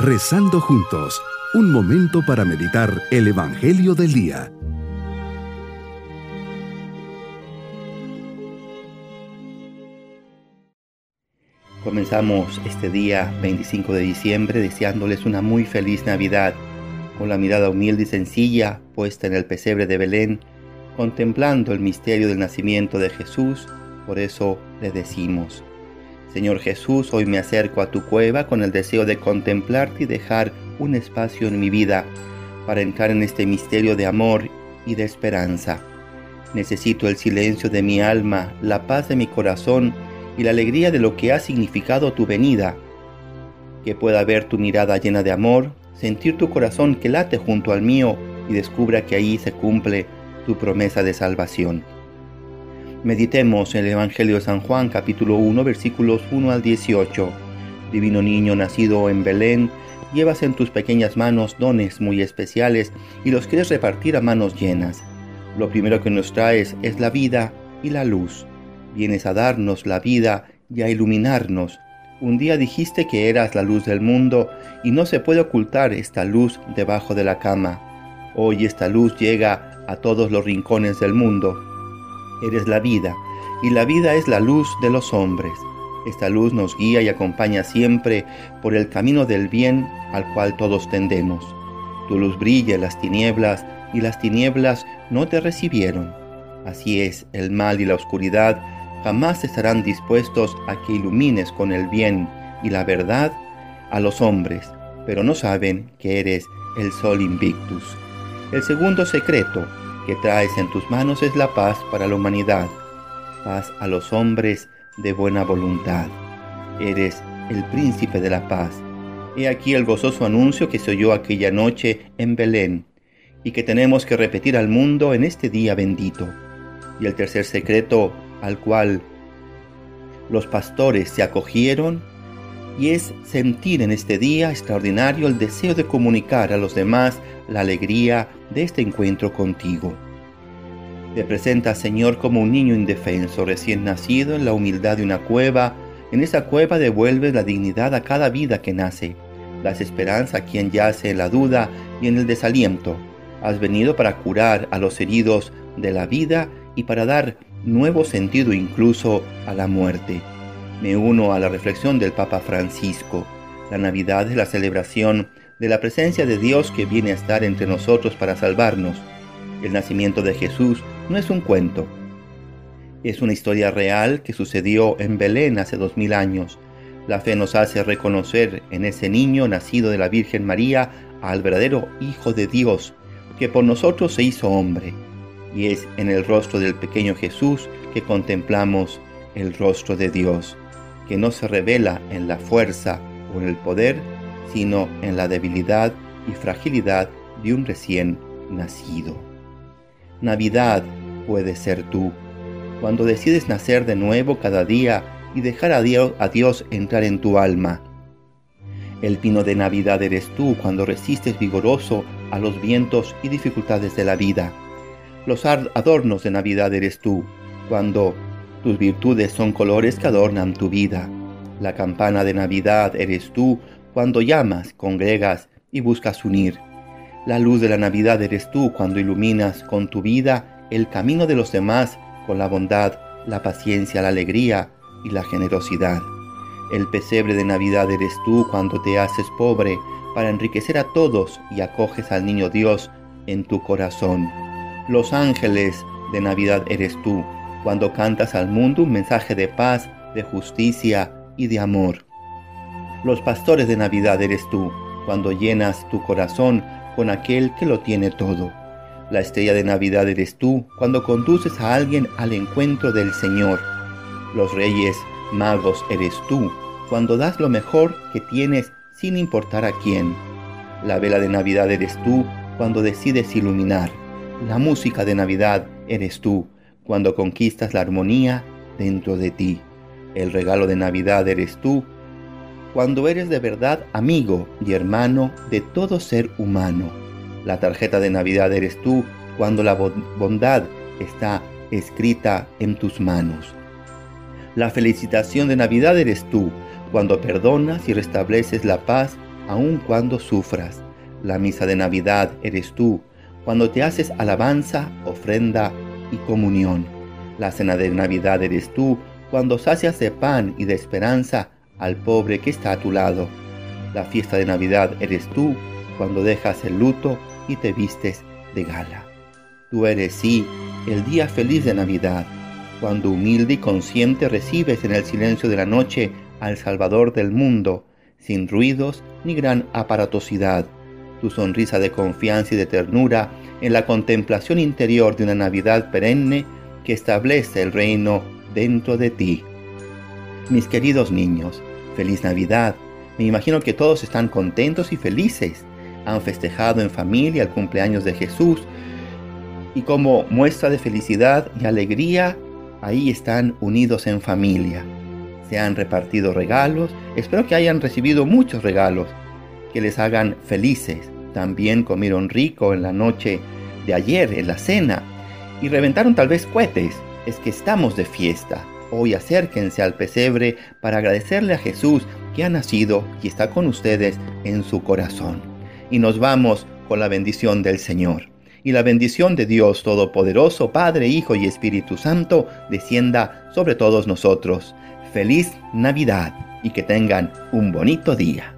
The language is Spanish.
Rezando juntos, un momento para meditar el Evangelio del Día. Comenzamos este día 25 de diciembre deseándoles una muy feliz Navidad, con la mirada humilde y sencilla puesta en el pesebre de Belén, contemplando el misterio del nacimiento de Jesús, por eso le decimos, Señor Jesús, hoy me acerco a tu cueva con el deseo de contemplarte y dejar un espacio en mi vida para entrar en este misterio de amor y de esperanza. Necesito el silencio de mi alma, la paz de mi corazón y la alegría de lo que ha significado tu venida. Que pueda ver tu mirada llena de amor, sentir tu corazón que late junto al mío y descubra que ahí se cumple tu promesa de salvación. Meditemos en el Evangelio de San Juan capítulo 1 versículos 1 al 18. Divino niño nacido en Belén, llevas en tus pequeñas manos dones muy especiales y los quieres repartir a manos llenas. Lo primero que nos traes es la vida y la luz. Vienes a darnos la vida y a iluminarnos. Un día dijiste que eras la luz del mundo y no se puede ocultar esta luz debajo de la cama. Hoy esta luz llega a todos los rincones del mundo eres la vida, y la vida es la luz de los hombres. Esta luz nos guía y acompaña siempre por el camino del bien al cual todos tendemos. Tu luz brilla en las tinieblas, y las tinieblas no te recibieron. Así es, el mal y la oscuridad jamás estarán dispuestos a que ilumines con el bien y la verdad a los hombres, pero no saben que eres el sol invictus. El segundo secreto que traes en tus manos es la paz para la humanidad, paz a los hombres de buena voluntad. Eres el príncipe de la paz. He aquí el gozoso anuncio que se oyó aquella noche en Belén y que tenemos que repetir al mundo en este día bendito. Y el tercer secreto al cual los pastores se acogieron y es sentir en este día extraordinario el deseo de comunicar a los demás la alegría de este encuentro contigo. Te presentas, Señor, como un niño indefenso, recién nacido en la humildad de una cueva. En esa cueva devuelves la dignidad a cada vida que nace, das esperanza a quien yace en la duda y en el desaliento. Has venido para curar a los heridos de la vida y para dar nuevo sentido incluso a la muerte. Me uno a la reflexión del Papa Francisco. La Navidad es la celebración de la presencia de Dios que viene a estar entre nosotros para salvarnos. El nacimiento de Jesús no es un cuento. Es una historia real que sucedió en Belén hace dos mil años. La fe nos hace reconocer en ese niño nacido de la Virgen María al verdadero Hijo de Dios, que por nosotros se hizo hombre. Y es en el rostro del pequeño Jesús que contemplamos el rostro de Dios, que no se revela en la fuerza o en el poder, sino en la debilidad y fragilidad de un recién nacido. Navidad puede ser tú, cuando decides nacer de nuevo cada día y dejar a Dios, a Dios entrar en tu alma. El pino de Navidad eres tú cuando resistes vigoroso a los vientos y dificultades de la vida. Los adornos de Navidad eres tú cuando tus virtudes son colores que adornan tu vida. La campana de Navidad eres tú cuando llamas, congregas y buscas unir. La luz de la Navidad eres tú cuando iluminas con tu vida el camino de los demás con la bondad, la paciencia, la alegría y la generosidad. El pesebre de Navidad eres tú cuando te haces pobre para enriquecer a todos y acoges al niño Dios en tu corazón. Los ángeles de Navidad eres tú cuando cantas al mundo un mensaje de paz, de justicia y de amor. Los pastores de Navidad eres tú, cuando llenas tu corazón con aquel que lo tiene todo. La estrella de Navidad eres tú, cuando conduces a alguien al encuentro del Señor. Los reyes magos eres tú, cuando das lo mejor que tienes sin importar a quién. La vela de Navidad eres tú, cuando decides iluminar. La música de Navidad eres tú, cuando conquistas la armonía dentro de ti. El regalo de Navidad eres tú, cuando eres de verdad amigo y hermano de todo ser humano. La tarjeta de Navidad eres tú cuando la bondad está escrita en tus manos. La felicitación de Navidad eres tú cuando perdonas y restableces la paz aun cuando sufras. La misa de Navidad eres tú, cuando te haces alabanza, ofrenda y comunión. La cena de Navidad eres tú, cuando sacias de pan y de esperanza al pobre que está a tu lado. La fiesta de Navidad eres tú, cuando dejas el luto y te vistes de gala. Tú eres, sí, el día feliz de Navidad, cuando humilde y consciente recibes en el silencio de la noche al Salvador del mundo, sin ruidos ni gran aparatosidad, tu sonrisa de confianza y de ternura en la contemplación interior de una Navidad perenne que establece el reino dentro de ti. Mis queridos niños, feliz Navidad. Me imagino que todos están contentos y felices. Han festejado en familia el cumpleaños de Jesús y como muestra de felicidad y alegría, ahí están unidos en familia. Se han repartido regalos, espero que hayan recibido muchos regalos, que les hagan felices. También comieron rico en la noche de ayer, en la cena, y reventaron tal vez cohetes. Es que estamos de fiesta. Hoy acérquense al pesebre para agradecerle a Jesús que ha nacido y está con ustedes en su corazón. Y nos vamos con la bendición del Señor y la bendición de Dios Todopoderoso, Padre, Hijo y Espíritu Santo, descienda sobre todos nosotros. Feliz Navidad y que tengan un bonito día.